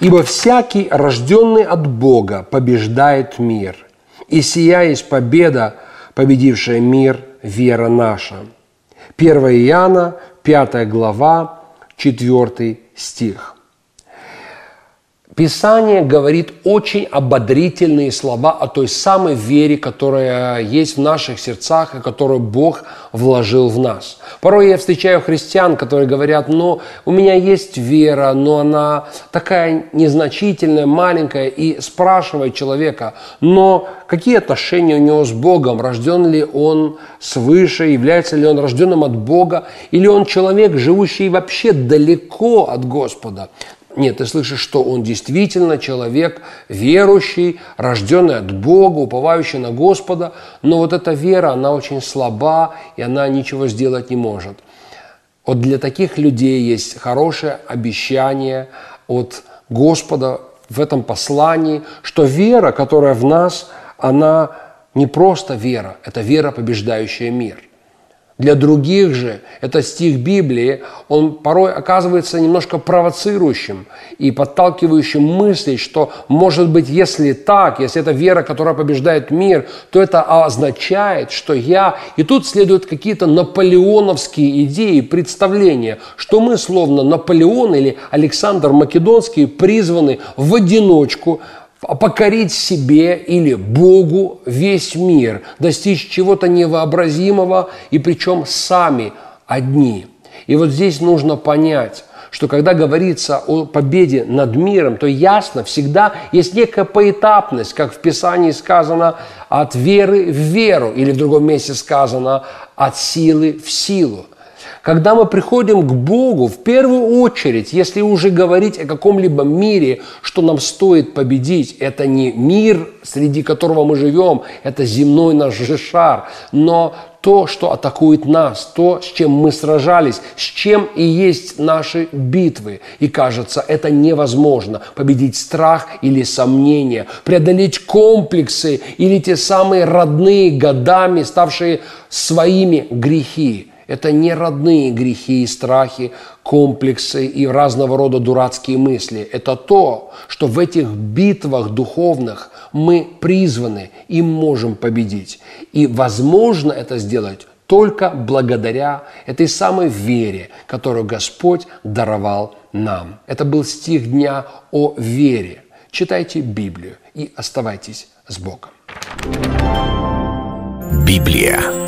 Ибо всякий, рожденный от Бога, побеждает мир. И сия есть победа, победившая мир, вера наша. 1 Иоанна, 5 глава, 4 стих. Писание говорит очень ободрительные слова о той самой вере, которая есть в наших сердцах и которую Бог вложил в нас. Порой я встречаю христиан, которые говорят, ну, у меня есть вера, но она такая незначительная, маленькая, и спрашивает человека, но какие отношения у него с Богом, рожден ли он свыше, является ли он рожденным от Бога, или он человек, живущий вообще далеко от Господа. Нет, ты слышишь, что он действительно человек верующий, рожденный от Бога, уповающий на Господа, но вот эта вера, она очень слаба, и она ничего сделать не может. Вот для таких людей есть хорошее обещание от Господа в этом послании, что вера, которая в нас, она не просто вера, это вера, побеждающая мир. Для других же этот стих Библии, он порой оказывается немножко провоцирующим и подталкивающим мыслить, что, может быть, если так, если это вера, которая побеждает мир, то это означает, что я... И тут следуют какие-то наполеоновские идеи, представления, что мы, словно Наполеон или Александр Македонский, призваны в одиночку покорить себе или Богу весь мир, достичь чего-то невообразимого, и причем сами одни. И вот здесь нужно понять, что когда говорится о победе над миром, то ясно, всегда есть некая поэтапность, как в Писании сказано, от веры в веру, или в другом месте сказано, от силы в силу. Когда мы приходим к Богу, в первую очередь, если уже говорить о каком-либо мире, что нам стоит победить, это не мир, среди которого мы живем, это земной наш же шар, но то, что атакует нас, то, с чем мы сражались, с чем и есть наши битвы. И кажется, это невозможно. Победить страх или сомнения, преодолеть комплексы или те самые родные годами, ставшие своими грехи. Это не родные грехи и страхи, комплексы и разного рода дурацкие мысли. Это то, что в этих битвах духовных мы призваны и можем победить. И возможно это сделать только благодаря этой самой вере, которую Господь даровал нам. Это был стих дня о вере. Читайте Библию и оставайтесь с Богом. Библия.